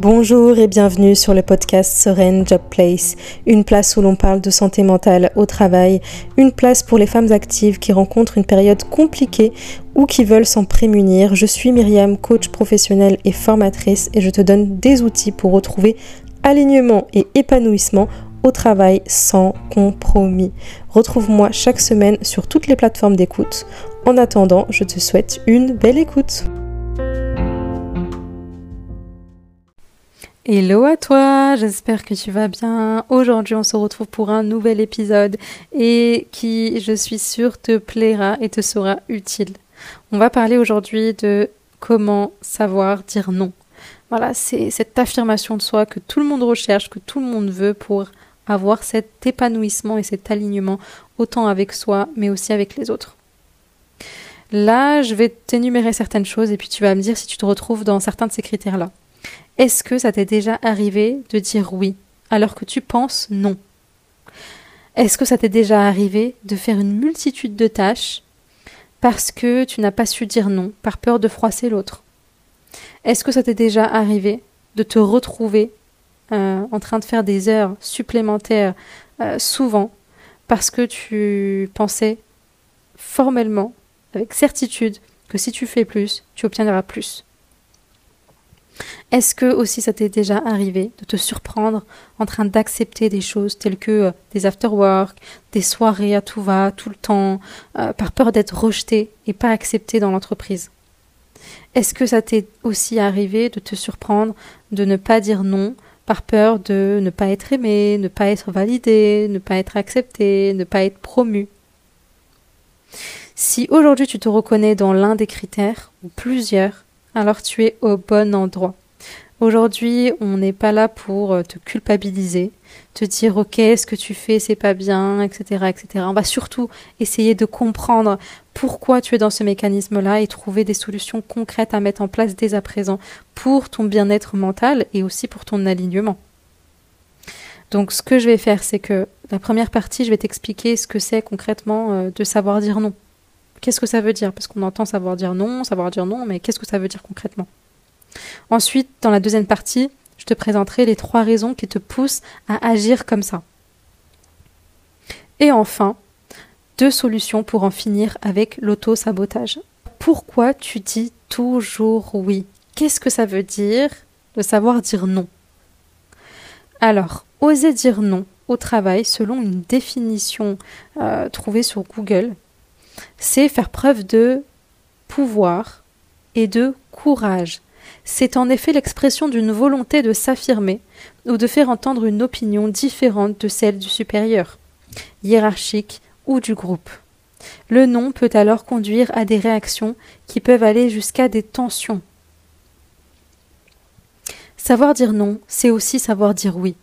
Bonjour et bienvenue sur le podcast Sereine Job Place, une place où l'on parle de santé mentale au travail, une place pour les femmes actives qui rencontrent une période compliquée ou qui veulent s'en prémunir. Je suis Myriam, coach professionnelle et formatrice et je te donne des outils pour retrouver alignement et épanouissement au travail sans compromis. Retrouve-moi chaque semaine sur toutes les plateformes d'écoute. En attendant, je te souhaite une belle écoute. Hello à toi, j'espère que tu vas bien. Aujourd'hui, on se retrouve pour un nouvel épisode et qui, je suis sûre, te plaira et te sera utile. On va parler aujourd'hui de comment savoir dire non. Voilà, c'est cette affirmation de soi que tout le monde recherche, que tout le monde veut pour avoir cet épanouissement et cet alignement autant avec soi mais aussi avec les autres. Là, je vais t'énumérer certaines choses et puis tu vas me dire si tu te retrouves dans certains de ces critères-là. Est-ce que ça t'est déjà arrivé de dire oui alors que tu penses non? Est-ce que ça t'est déjà arrivé de faire une multitude de tâches parce que tu n'as pas su dire non par peur de froisser l'autre? Est-ce que ça t'est déjà arrivé de te retrouver euh, en train de faire des heures supplémentaires euh, souvent parce que tu pensais formellement, avec certitude, que si tu fais plus, tu obtiendras plus? Est-ce que aussi ça t'est déjà arrivé de te surprendre en train d'accepter des choses telles que euh, des after-work, des soirées à tout va, tout le temps, euh, par peur d'être rejeté et pas accepté dans l'entreprise? Est-ce que ça t'est aussi arrivé de te surprendre de ne pas dire non par peur de ne pas être aimé, ne pas être validé, ne pas être accepté, ne pas être promu? Si aujourd'hui tu te reconnais dans l'un des critères ou plusieurs, alors tu es au bon endroit. Aujourd'hui, on n'est pas là pour euh, te culpabiliser, te dire ok, ce que tu fais, c'est pas bien, etc., etc. On va surtout essayer de comprendre pourquoi tu es dans ce mécanisme-là et trouver des solutions concrètes à mettre en place dès à présent pour ton bien-être mental et aussi pour ton alignement. Donc, ce que je vais faire, c'est que la première partie, je vais t'expliquer ce que c'est concrètement euh, de savoir dire non. Qu'est-ce que ça veut dire? Parce qu'on entend savoir dire non, savoir dire non, mais qu'est-ce que ça veut dire concrètement? Ensuite, dans la deuxième partie, je te présenterai les trois raisons qui te poussent à agir comme ça. Et enfin, deux solutions pour en finir avec l'auto-sabotage. Pourquoi tu dis toujours oui? Qu'est-ce que ça veut dire de savoir dire non? Alors, oser dire non au travail selon une définition euh, trouvée sur Google, c'est faire preuve de pouvoir et de courage. C'est en effet l'expression d'une volonté de s'affirmer ou de faire entendre une opinion différente de celle du supérieur, hiérarchique ou du groupe. Le non peut alors conduire à des réactions qui peuvent aller jusqu'à des tensions. Savoir dire non, c'est aussi savoir dire oui.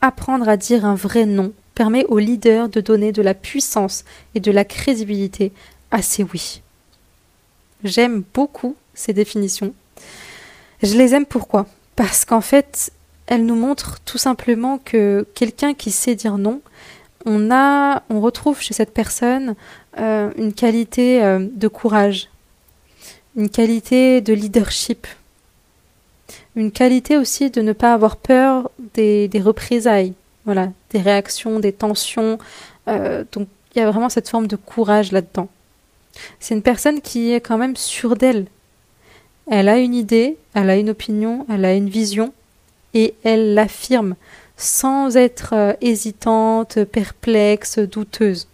Apprendre à dire un vrai non permet aux leaders de donner de la puissance et de la crédibilité à ces oui. J'aime beaucoup ces définitions. Je les aime pourquoi? Parce qu'en fait, elles nous montrent tout simplement que quelqu'un qui sait dire non, on retrouve chez cette personne euh, une qualité euh, de courage, une qualité de leadership, une qualité aussi de ne pas avoir peur des représailles, voilà, des réactions, des tensions. Euh, donc il y a vraiment cette forme de courage là-dedans. C'est une personne qui est quand même sûre d'elle. Elle a une idée, elle a une opinion, elle a une vision, et elle l'affirme sans être euh, hésitante, perplexe, douteuse.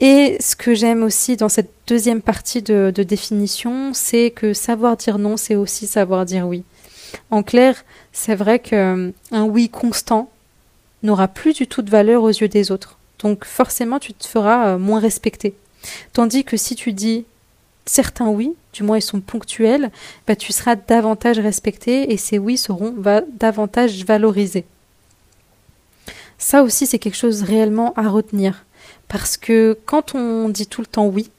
Et ce que j'aime aussi dans cette deuxième partie de, de définition, c'est que savoir dire non, c'est aussi savoir dire oui. En clair, c'est vrai qu'un oui constant, n'aura plus du tout de valeur aux yeux des autres. Donc forcément, tu te feras euh, moins respecter. Tandis que si tu dis certains oui, du moins ils sont ponctuels, bah, tu seras davantage respecté et ces oui seront davantage valorisés. Ça aussi, c'est quelque chose réellement à retenir. Parce que quand on dit tout le temps oui,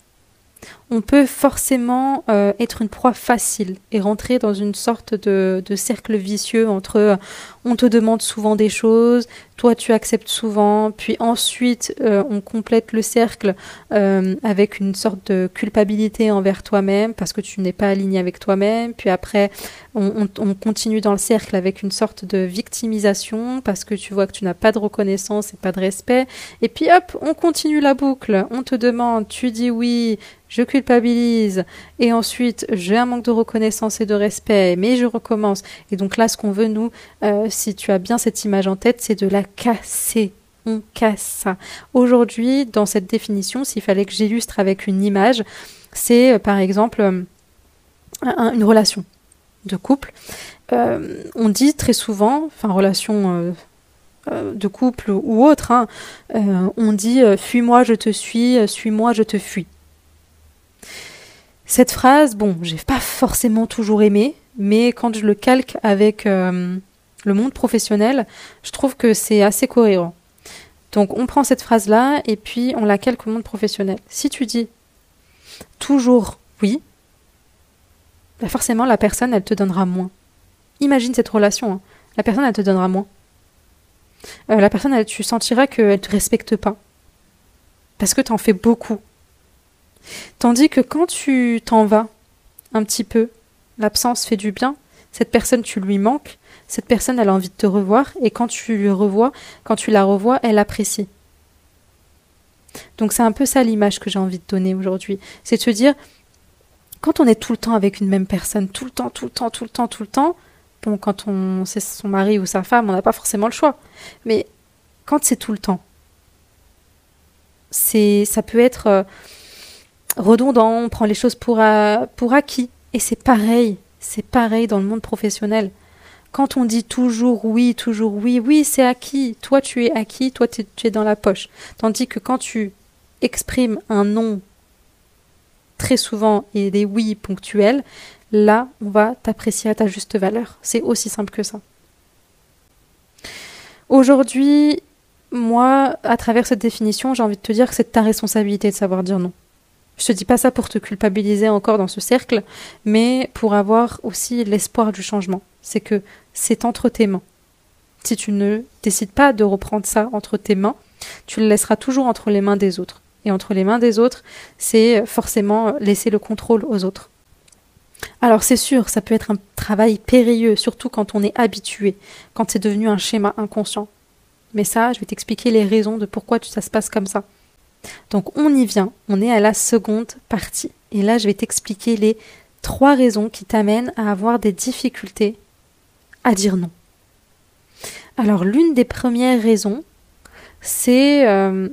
on peut forcément euh, être une proie facile et rentrer dans une sorte de, cercle vicieux entre euh, on te demande souvent des choses, toi tu acceptes souvent, puis ensuite euh, on complète le cercle avec une sorte de culpabilité envers toi-même parce que tu n'es pas aligné avec toi-même, puis après on, on, continue dans le cercle avec une sorte de victimisation parce que tu vois que tu n'as pas de reconnaissance et pas de respect, et puis hop, on continue la boucle, on te demande, tu dis oui, je culpabilise, et ensuite j'ai un manque de reconnaissance et de respect, mais je recommence. Et donc là, ce qu'on veut, nous, euh, si tu as bien cette image en tête, c'est de la casser. On casse ça. Aujourd'hui, dans cette définition, s'il fallait que j'illustre avec une image, c'est euh, par exemple euh, une relation de couple. on dit très souvent, enfin relation de couple ou autre, hein, on dit fuis-moi, je te suis, suis-moi, je te fuis. Cette phrase, bon, j'ai pas forcément toujours aimé, mais quand je le calque avec euh, le monde professionnel, je trouve que c'est assez cohérent. Donc on prend cette phrase-là et puis on la calque au monde professionnel. Si tu dis toujours oui, bah forcément la personne, elle te donnera moins. Imagine cette relation, hein. la personne, elle te donnera moins. Euh, la personne, tu sentiras qu'elle ne te respecte pas. Parce que tu en fais beaucoup. Tandis que quand tu t'en vas un petit peu, l'absence fait du bien, cette personne tu lui manques, cette personne elle a envie de te revoir et quand tu lui revois, quand tu la revois, elle apprécie. Donc c'est un peu ça l'image que j'ai envie de donner aujourd'hui, c'est de se dire quand on est tout le temps avec une même personne, tout le temps, tout le temps, tout le temps, tout le temps, bon quand on c'est son mari ou sa femme, on n'a pas forcément le choix. Mais quand c'est tout le temps, c'est ça peut être euh, redondant, on prend les choses pour, pour acquis. Et c'est pareil, c'est pareil dans le monde professionnel. Quand on dit toujours oui, toujours oui, oui, c'est acquis. Toi, tu es acquis, toi, tu es dans la poche. Tandis que quand tu exprimes un non très souvent et des oui ponctuels, là, on va t'apprécier à ta juste valeur. C'est aussi simple que ça. Aujourd'hui, moi, à travers cette définition, j'ai envie de te dire que c'est ta responsabilité de savoir dire non. Je te dis pas ça pour te culpabiliser encore dans ce cercle, mais pour avoir aussi l'espoir du changement. C'est que c'est entre tes mains. Si tu ne décides pas de reprendre ça entre tes mains, tu le laisseras toujours entre les mains des autres. Et entre les mains des autres, c'est forcément laisser le contrôle aux autres. Alors c'est sûr, ça peut être un travail périlleux, surtout quand on est habitué, quand c'est devenu un schéma inconscient. Mais ça, je vais t'expliquer les raisons de pourquoi ça se passe comme ça. Donc on y vient, on est à la seconde partie. Et là, je vais t'expliquer les trois raisons qui t'amènent à avoir des difficultés à dire non. Alors l'une des premières raisons, c'est euh,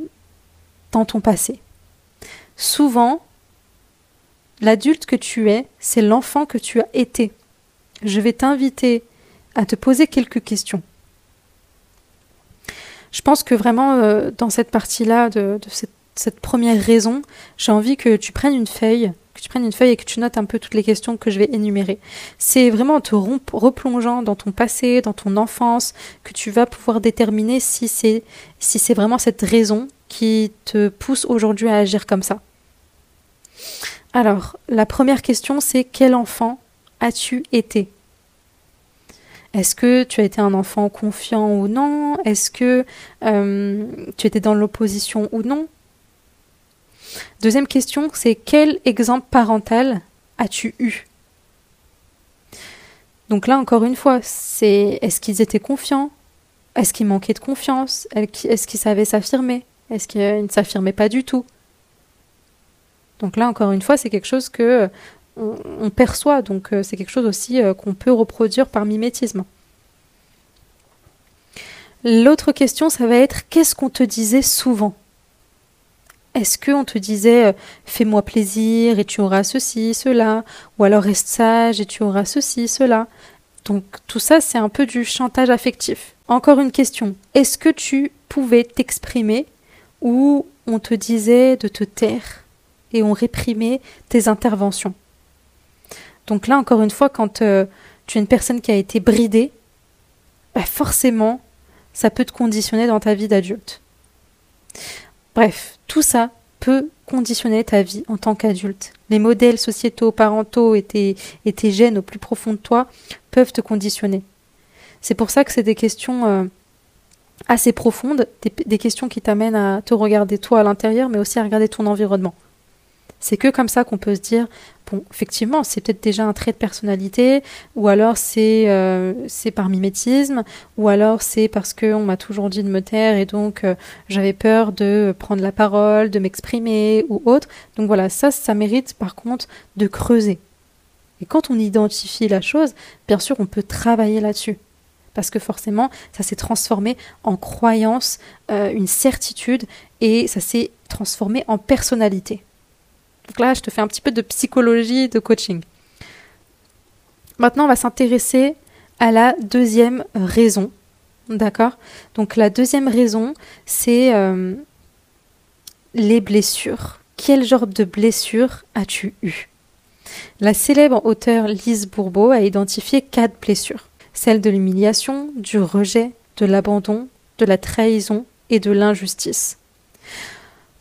dans ton passé. Souvent, l'adulte que tu es, c'est l'enfant que tu as été. Je vais t'inviter à te poser quelques questions. Je pense que vraiment, euh, dans cette partie-là de, de cette cette première raison, j'ai envie que tu prennes une feuille, que tu prennes une feuille et que tu notes un peu toutes les questions que je vais énumérer. C'est vraiment en te replongeant dans ton passé, dans ton enfance, que tu vas pouvoir déterminer si c'est vraiment cette raison qui te pousse aujourd'hui à agir comme ça. Alors, la première question, c'est quel enfant as-tu été? Est-ce que tu as été un enfant confiant ou non? Est-ce que euh, tu étais dans l'opposition ou non? Deuxième question, c'est quel exemple parental as-tu eu? Donc là, encore une fois, c'est est-ce qu'ils étaient confiants? Est-ce qu'ils manquaient de confiance? Est-ce qu'ils savaient s'affirmer? Est-ce qu'ils ne s'affirmaient pas du tout? Donc là, encore une fois, c'est quelque chose que on, perçoit, donc euh, c'est quelque chose aussi euh, qu'on peut reproduire par mimétisme. L'autre question, ça va être qu'est-ce qu'on te disait souvent? Est-ce qu'on te disait euh, fais-moi plaisir et tu auras ceci, cela, ou alors reste sage et tu auras ceci, cela? Donc tout ça, c'est un peu du chantage affectif. Encore une question. Est-ce que tu pouvais t'exprimer ou on te disait de te taire et on réprimait tes interventions? Donc là, encore une fois, quand euh, tu es une personne qui a été bridée, bah forcément, ça peut te conditionner dans ta vie d'adulte. Bref, tout ça peut conditionner ta vie en tant qu'adulte. Les modèles sociétaux, parentaux et tes, et gènes au plus profond de toi peuvent te conditionner. C'est pour ça que c'est des questions euh, assez profondes, des, questions qui t'amènent à te regarder toi à l'intérieur, mais aussi à regarder ton environnement. C'est que comme ça qu'on peut se dire, bon, effectivement, c'est peut-être déjà un trait de personnalité, ou alors c'est euh, par mimétisme, ou alors c'est parce qu'on m'a toujours dit de me taire et donc euh, j'avais peur de prendre la parole, de m'exprimer ou autre. Donc voilà, ça, ça mérite par contre de creuser. Et quand on identifie la chose, bien sûr, on peut travailler là-dessus parce que forcément, ça s'est transformé en croyance, euh, une certitude, et ça s'est transformé en personnalité. Donc là, je te fais un petit peu de psychologie, de coaching. Maintenant, on va s'intéresser à la deuxième raison. D'accord? Donc la deuxième raison, c'est euh, les blessures. Quel genre de blessures as-tu eu La célèbre auteure Lise Bourbeau a identifié quatre blessures celle de l'humiliation, du rejet, de l'abandon, de la trahison et de l'injustice.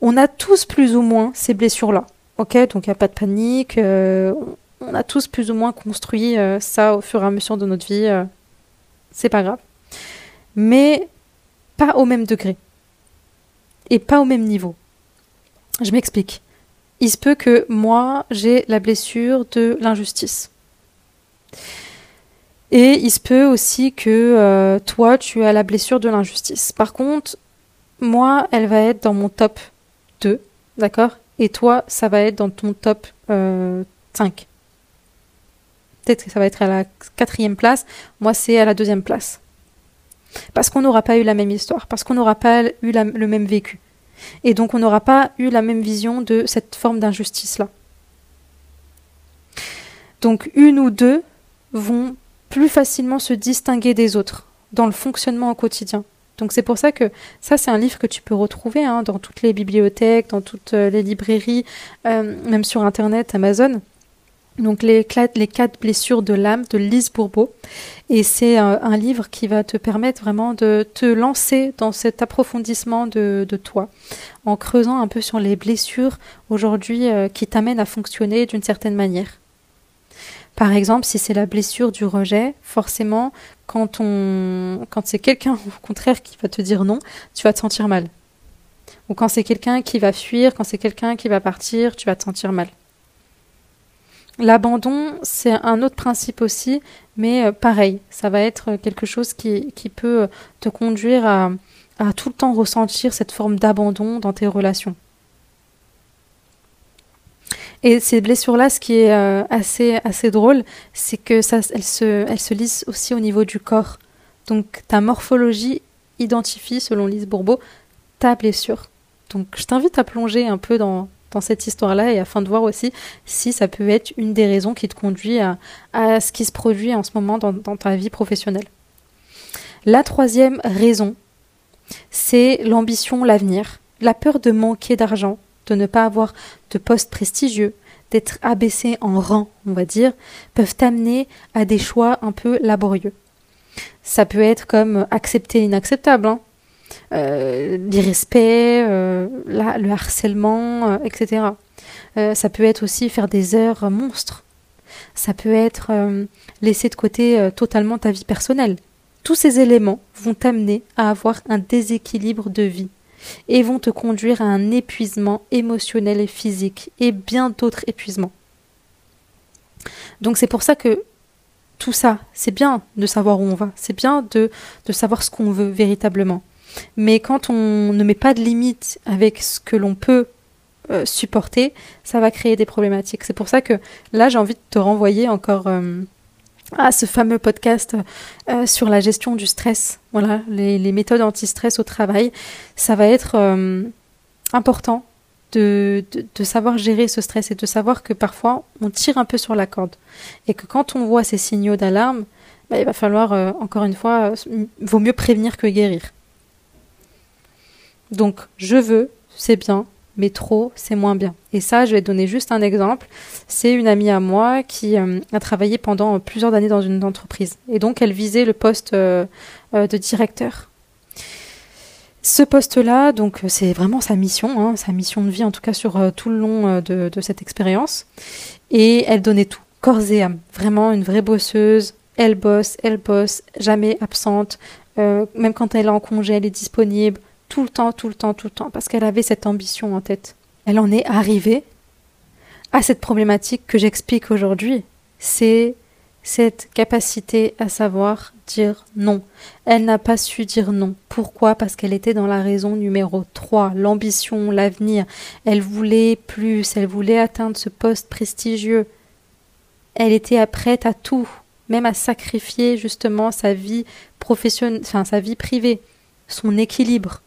On a tous plus ou moins ces blessures-là. Ok, donc il n'y a pas de panique. Euh, on a tous plus ou moins construit euh, ça au fur et à mesure de notre vie. Euh, c'est pas grave. Mais pas au même degré. Et pas au même niveau. Je m'explique. Il se peut que moi, j'ai la blessure de l'injustice. Et il se peut aussi que toi, tu as la blessure de l'injustice. Par contre, moi, elle va être dans mon top 2, d'accord? Et toi, ça va être dans ton top 5. Euh, Peut-être que ça va être à la quatrième place. Moi, c'est à la deuxième place. Parce qu'on n'aura pas eu la même histoire, parce qu'on n'aura pas eu le même vécu. Et donc, on n'aura pas eu la même vision de cette forme d'injustice-là. Donc, une ou deux vont plus facilement se distinguer des autres dans le fonctionnement au quotidien. Donc c'est pour ça que ça c'est un livre que tu peux retrouver hein, dans toutes les bibliothèques, dans toutes euh, les librairies, euh, même sur internet, Amazon. Donc les, les quatre blessures de l'âme de Lise Bourbeau. Et c'est euh, un, livre qui va te permettre vraiment de te lancer dans cet approfondissement de, de toi, en creusant un peu sur les blessures aujourd'hui qui t'amènent à fonctionner d'une certaine manière. Par exemple, si c'est la blessure du rejet, forcément, quand, on, quand c'est quelqu'un au contraire qui va te dire non, tu vas te sentir mal. Ou quand c'est quelqu'un qui va fuir, quand c'est quelqu'un qui va partir, tu vas te sentir mal. L'abandon, c'est un autre principe aussi, mais euh, pareil, ça va être quelque chose qui, qui peut te conduire à, à tout le temps ressentir cette forme d'abandon dans tes relations. Et ces blessures-là, ce qui est euh, assez, assez drôle, c'est que ça, se, elles se lisent aussi au niveau du corps. Donc ta morphologie identifie, selon Lise Bourbeau, ta blessure. Donc je t'invite à plonger un peu dans, dans cette histoire-là et afin de voir aussi si ça peut être une des raisons qui te conduit à, à ce qui se produit en ce moment dans, dans ta vie professionnelle. La troisième raison, c'est l'ambition, l'avenir, la peur de manquer d'argent, de ne pas avoir de poste prestigieux, d'être abaissé en rang, on va dire, peuvent amener à des choix un peu laborieux. Ça peut être comme accepter l'inacceptable, hein. euh, l'irrespect, euh, le harcèlement, euh, etc. ça peut être aussi faire des heures monstres. Ça peut être laisser de côté totalement ta vie personnelle. Tous ces éléments vont t'amener à avoir un déséquilibre de vie et vont te conduire à un épuisement émotionnel et physique et bien d'autres épuisements. Donc c'est pour ça que tout ça, c'est bien de savoir où on va, c'est bien de, savoir ce qu'on veut véritablement. Mais quand on ne met pas de limite avec ce que l'on peut euh, supporter, ça va créer des problématiques. C'est pour ça que là, j'ai envie de te renvoyer encore euh, à ce fameux podcast euh, sur la gestion du stress, voilà, les, méthodes anti-stress au travail. Ça va être euh, important de, savoir gérer ce stress et de savoir que parfois on tire un peu sur la corde et que quand on voit ces signaux d'alarme, bah, il va falloir, euh, encore une fois, vaut mieux prévenir que guérir. Donc, je veux, c'est bien, mais trop, c'est moins bien. Et ça, je vais donner juste un exemple. C'est une amie à moi qui euh, a travaillé pendant plusieurs années dans une entreprise. Et donc, elle visait le poste euh, euh, de directeur. Ce poste-là, donc c'est vraiment sa mission, hein, sa mission de vie en tout cas sur tout le long de, de cette expérience. Et elle donnait tout, corps et âme. Vraiment une vraie bosseuse. Elle bosse, elle bosse, jamais absente. même quand elle est en congé, elle est disponible tout le temps, tout le temps, tout le temps, parce qu'elle avait cette ambition en tête. Elle en est arrivée à cette problématique que j'explique aujourd'hui. C'est cette capacité à savoir dire non. Elle n'a pas su dire non. Pourquoi? Parce qu'elle était dans la raison numéro 3, l'ambition, l'avenir. Elle voulait plus, elle voulait atteindre ce poste prestigieux. Elle était prête à tout, même à sacrifier justement sa vie professionnelle, enfin sa vie privée, son équilibre,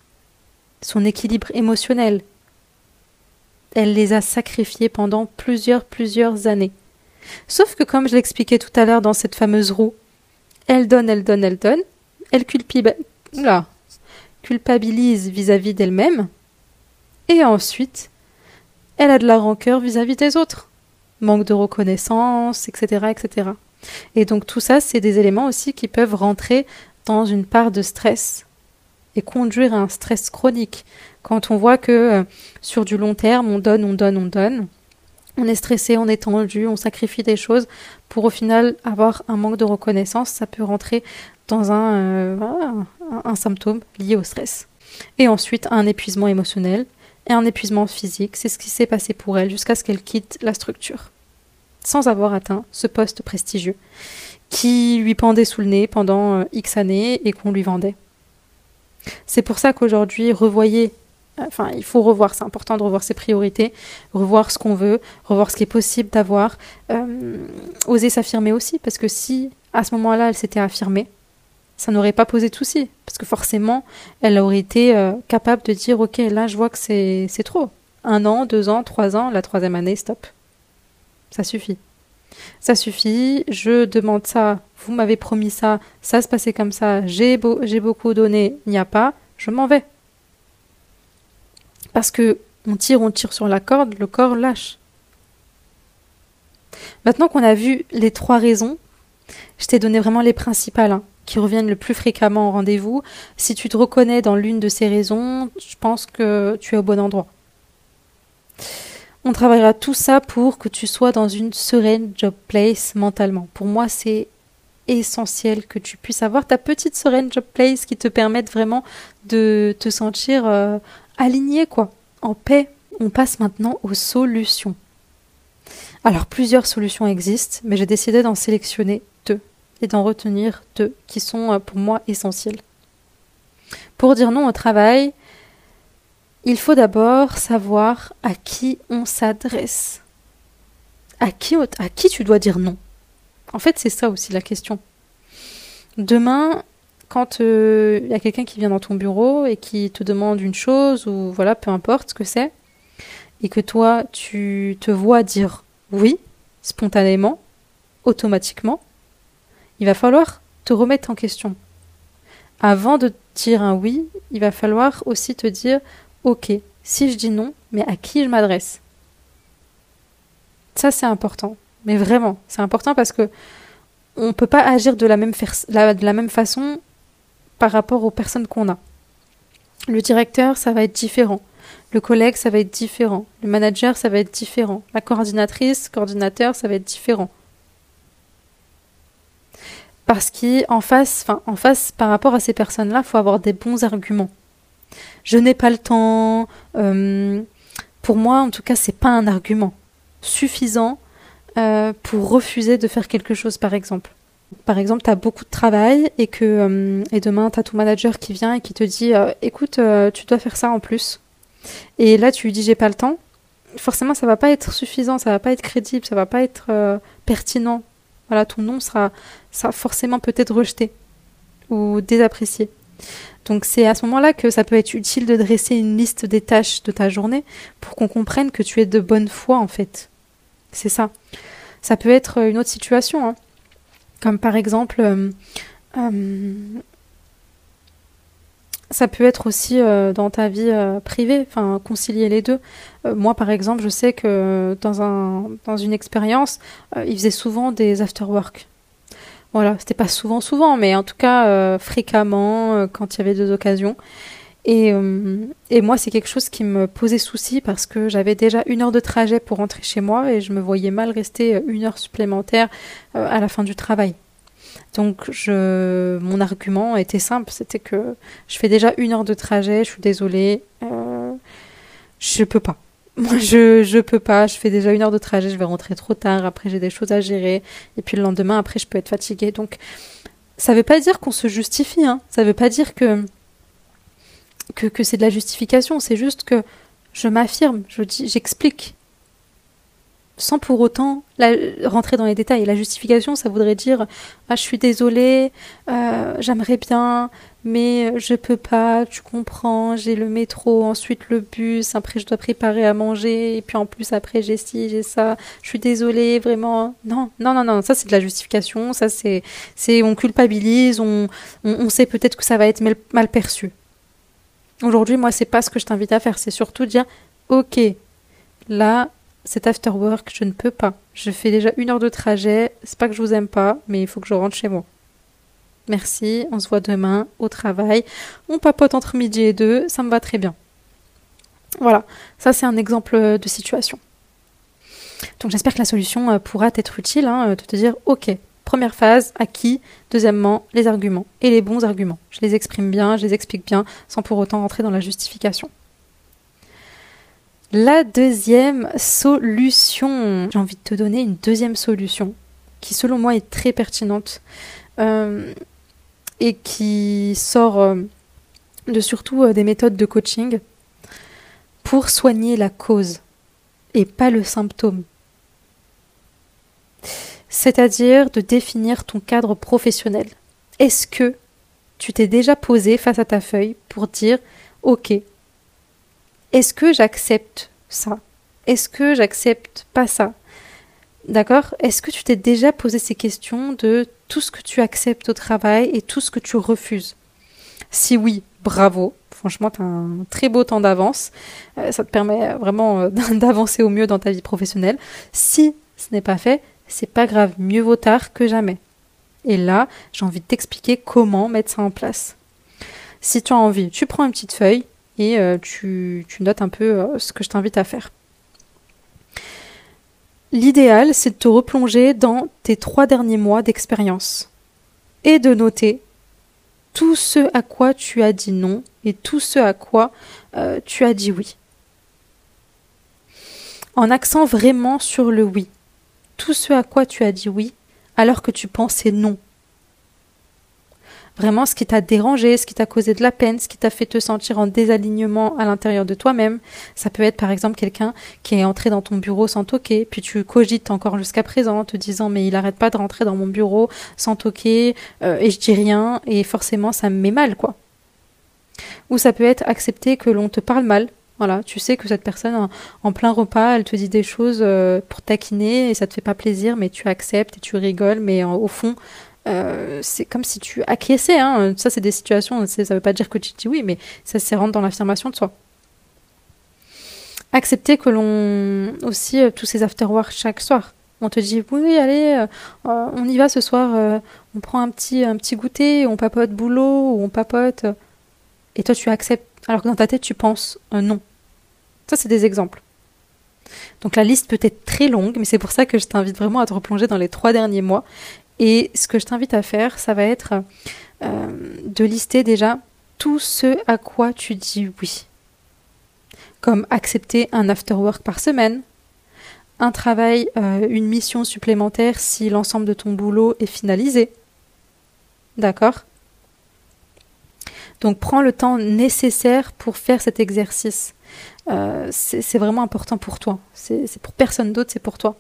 son équilibre émotionnel. Elle les a sacrifiés pendant plusieurs, plusieurs années. Sauf que comme je l'expliquais tout à l'heure dans cette fameuse roue, elle donne, elle donne, elle donne, elle culpabilise vis-à-vis d'elle-même, et ensuite, elle a de la rancœur vis-à-vis des autres. Manque de reconnaissance, etc., etc. Et donc tout ça, c'est des éléments aussi qui peuvent rentrer dans une part de stress et conduire à un stress chronique. Quand on voit que euh, sur du long terme, on donne, on donne, on donne, on est stressé, on est tendu, on sacrifie des choses pour au final avoir un manque de reconnaissance, ça peut rentrer dans un, euh, un, symptôme lié au stress. Et ensuite un épuisement émotionnel et un épuisement physique, c'est ce qui s'est passé pour elle jusqu'à ce qu'elle quitte la structure, sans avoir atteint ce poste prestigieux qui lui pendait sous le nez pendant euh, X années et qu'on lui vendait. C'est pour ça qu'aujourd'hui, revoyez Enfin, il faut revoir, c'est important de revoir ses priorités, revoir ce qu'on veut, revoir ce qui est possible d'avoir, euh, oser s'affirmer aussi, parce que si à ce moment-là elle s'était affirmée, ça n'aurait pas posé de souci, parce que forcément elle aurait été euh, capable de dire ok là je vois que c'est trop, un an, deux ans, trois ans, la troisième année stop, ça suffit, ça suffit, je demande ça, vous m'avez promis ça, ça se passait comme ça, j'ai j'ai beaucoup donné, il n'y a pas, je m'en vais parce que on tire, on tire sur la corde, le corps lâche. Maintenant qu'on a vu les trois raisons, je t'ai donné vraiment les principales hein, qui reviennent le plus fréquemment au rendez-vous. Si tu te reconnais dans l'une de ces raisons, je pense que tu es au bon endroit. On travaillera tout ça pour que tu sois dans une sereine job place mentalement. Pour moi, c'est essentiel que tu puisses avoir ta petite sereine job place qui te permette vraiment de te sentir euh, aligné, quoi, en paix. On passe maintenant aux solutions. Alors plusieurs solutions existent, mais j'ai décidé d'en sélectionner deux et d'en retenir deux qui sont euh, pour moi essentielles. Pour dire non au travail, il faut d'abord savoir à qui on s'adresse. À qui, tu dois dire non En fait, c'est ça aussi la question. Demain, quand il euh, y a quelqu'un qui vient dans ton bureau et qui te demande une chose ou voilà, peu importe ce que c'est, et que toi tu te vois dire oui spontanément, automatiquement, il va falloir te remettre en question. Avant de dire un oui, il va falloir aussi te dire ok, si je dis non, mais à qui je m'adresse? Ça c'est important, mais vraiment, c'est important parce que on ne peut pas agir de la même, façon par rapport aux personnes qu'on a. Le directeur, ça va être différent. Le collègue, ça va être différent. Le manager, ça va être différent. La coordinatrice, coordinateur, ça va être différent. Parce qu'en face, en face, par rapport à ces personnes-là, faut avoir des bons arguments. Je n'ai pas le temps. Euh, pour moi, en tout cas, c'est pas un argument suffisant euh, pour refuser de faire quelque chose, par exemple par exemple, tu as beaucoup de travail et que euh, et demain, tu as ton manager qui vient et qui te dit écoute, tu dois faire ça en plus. Et là, tu lui dis j'ai pas le temps. Forcément, ça va pas être suffisant, ça va pas être crédible, ça va pas être pertinent. Voilà, ton nom sera, sera forcément peut-être rejeté ou désapprécié. Donc c'est à ce moment-là que ça peut être utile de dresser une liste des tâches de ta journée pour qu'on comprenne que tu es de bonne foi en fait. C'est ça. Ça peut être une autre situation. Hein. Comme par exemple, euh, euh, ça peut être aussi euh, dans ta vie privée, enfin concilier les deux. moi, par exemple, je sais que dans, un, dans une expérience, il faisait souvent des after-work. Voilà, c'était pas souvent, souvent, mais en tout cas fréquemment quand il y avait deux occasions. Et, euh, et moi, c'est quelque chose qui me posait souci parce que j'avais déjà une heure de trajet pour rentrer chez moi et je me voyais mal rester une heure supplémentaire à la fin du travail. Donc je, mon argument était simple, c'était que je fais déjà une heure de trajet, je suis désolée, euh, je peux pas. Moi, je, je peux pas, je fais déjà une heure de trajet, je vais rentrer trop tard, après j'ai des choses à gérer, et puis le lendemain, après, je peux être fatiguée. Donc, ça veut pas dire qu'on se justifie, hein. Ça veut pas dire que, que, que c'est de la justification, c'est juste que je m'affirme, je dis, j'explique sans pour autant rentrer dans les détails. La justification, ça voudrait dire ah je suis désolée, euh, j'aimerais bien, mais je peux pas. Tu comprends J'ai le métro, ensuite le bus, après je dois préparer à manger, et puis en plus après j'ai ci, j'ai ça. Je suis désolée, vraiment. Non, non, non, non. Ça c'est de la justification. Ça c'est, c'est on culpabilise. On, on, sait peut-être que ça va être mal, mal perçu. Aujourd'hui, moi, c'est pas ce que je t'invite à faire. C'est surtout dire ok, là cet after work, je ne peux pas. Je fais déjà une heure de trajet. C'est pas que je vous aime pas, mais il faut que je rentre chez moi. Merci, on se voit demain au travail. On papote entre midi et deux, ça me va très bien. Voilà, ça c'est un exemple de situation. Donc j'espère que la solution euh, pourra t'être utile, hein, de te dire ok, première phase, acquis, deuxièmement, les arguments, et les bons arguments. Je les exprime bien, je les explique bien, sans pour autant rentrer dans la justification. La deuxième solution, j'ai envie de te donner une deuxième solution qui selon moi est très pertinente euh, et qui sort euh, de surtout euh, des méthodes de coaching pour soigner la cause et pas le symptôme. C'est-à-dire de définir ton cadre professionnel. Est-ce que tu t'es déjà posé face à ta feuille pour dire OK, est-ce que j'accepte ça? Est-ce que j'accepte pas ça? D'accord? Est-ce que tu t'es déjà posé ces questions de tout ce que tu acceptes au travail et tout ce que tu refuses? Si oui, bravo. Franchement, tu as un très beau temps d'avance. Euh, ça te permet vraiment euh, d'avancer au mieux dans ta vie professionnelle. Si ce n'est pas fait, c'est pas grave. Mieux vaut tard que jamais. Et là, j'ai envie de t'expliquer comment mettre ça en place. Si tu as envie, tu prends une petite feuille, et euh, tu, notes un peu euh, ce que je t'invite à faire. L'idéal, c'est de te replonger dans tes trois derniers mois d'expérience et de noter tout ce à quoi tu as dit non et tout ce à quoi euh, tu as dit oui. En accent vraiment sur le oui. Tout ce à quoi tu as dit oui alors que tu pensais non vraiment ce qui t'a dérangé, ce qui t'a causé de la peine, ce qui t'a fait te sentir en désalignement à l'intérieur de toi-même. Ça peut être par exemple quelqu'un qui est entré dans ton bureau sans toquer, puis tu cogites encore jusqu'à présent en te disant mais il arrête pas de rentrer dans mon bureau sans toquer euh, et je dis rien et forcément ça me met mal quoi. Ou ça peut être accepter que l'on te parle mal. Voilà, tu sais que cette personne en, plein repas, elle te dit des choses euh, pour taquiner et ça te fait pas plaisir, mais tu acceptes et tu rigoles, mais au fond, euh, c'est comme si tu acquiesçais. Hein. Ça, c'est des situations, ça ne veut pas dire que tu dis oui, mais ça, c'est rentre dans l'affirmation de soi. Accepter que l'on. aussi, euh, tous ces afterworks chaque soir. On te dit oui, allez, euh, on y va ce soir, on prend un petit, un petit goûter, on papote boulot, ou on papote. Et toi, tu acceptes, alors que dans ta tête, tu penses non. Ça, c'est des exemples. Donc la liste peut être très longue, mais c'est pour ça que je t'invite vraiment à te replonger dans les trois derniers mois et ce que je t'invite à faire, ça va être euh, de lister déjà tout ce à quoi tu dis oui. Comme accepter un after work par semaine, un travail, euh, une mission supplémentaire si l'ensemble de ton boulot est finalisé. D'accord? Donc prends le temps nécessaire pour faire cet exercice. Euh, c'est vraiment important pour toi. C'est pour personne d'autre, c'est pour toi.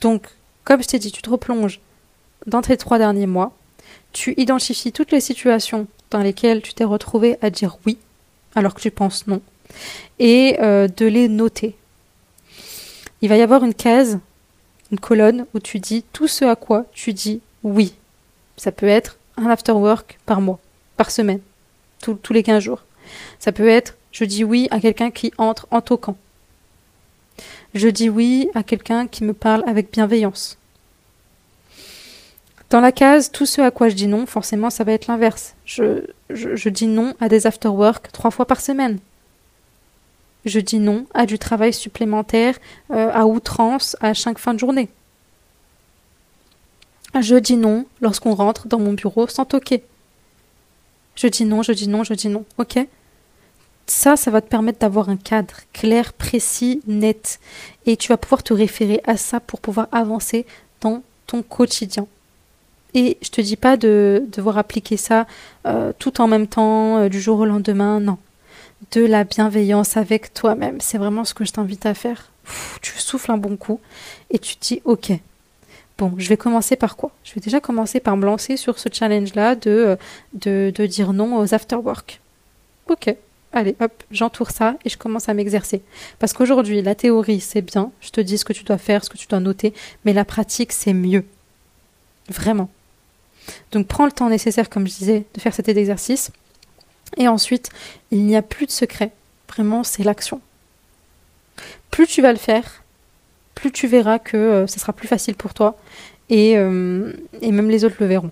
Donc, comme je t'ai dit, tu te replonges dans tes trois derniers mois, tu identifies toutes les situations dans lesquelles tu t'es retrouvé à dire oui alors que tu penses non et euh, de les noter. Il va y avoir une case, une colonne où tu dis tout ce à quoi tu dis oui. Ça peut être un after work par mois, par semaine, tous les 15 jours. Ça peut être je dis oui à quelqu'un qui entre en toquant. Je dis oui à quelqu'un qui me parle avec bienveillance Dans la case tout ce à quoi je dis non, forcément ça va être l'inverse. Je, je, dis non à des after-work trois fois par semaine. Je dis non à du travail supplémentaire euh, à outrance à chaque fin de journée. Je dis non lorsqu'on rentre dans mon bureau sans toquer. Je dis non, je dis non, je dis non. Ok? Ça, ça va te permettre d'avoir un cadre clair, précis, net. Et tu vas pouvoir te référer à ça pour pouvoir avancer dans ton quotidien. Et je te dis pas de devoir appliquer ça euh, tout en même temps, euh, du jour au lendemain, non. De la bienveillance avec toi-même, c'est vraiment ce que je t'invite à faire. tu souffles un bon coup et tu te dis ok. Bon, je vais commencer par quoi? Je vais déjà commencer par me lancer sur ce challenge-là de, euh, dire non aux after-work. Ok, allez, hop, j'entoure ça et je commence à m'exercer. Parce qu'aujourd'hui, la théorie, c'est bien, je te dis ce que tu dois faire, ce que tu dois noter, mais la pratique, c'est mieux. Vraiment. Donc prends le temps nécessaire, comme je disais, de faire cet exercice. Et ensuite, il n'y a plus de secret. Vraiment, c'est l'action. Plus tu vas le faire, plus tu verras que euh, ce sera plus facile pour toi et, euh, et, même les autres le verront.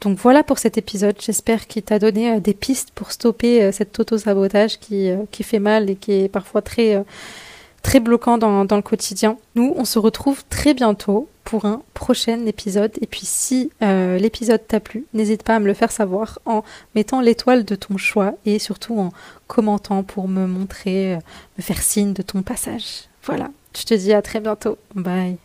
Donc voilà pour cet épisode. J'espère qu'il t'a donné euh, des pistes pour stopper cet auto-sabotage qui, fait mal et qui est parfois très bloquant dans, le quotidien. Nous, on se retrouve très bientôt pour un prochain épisode. Et puis si euh, l'épisode t'a plu, n'hésite pas à me le faire savoir en mettant l'étoile de ton choix et surtout en commentant pour me montrer, euh, me faire signe de ton passage. Voilà, je te dis à très bientôt. Bye.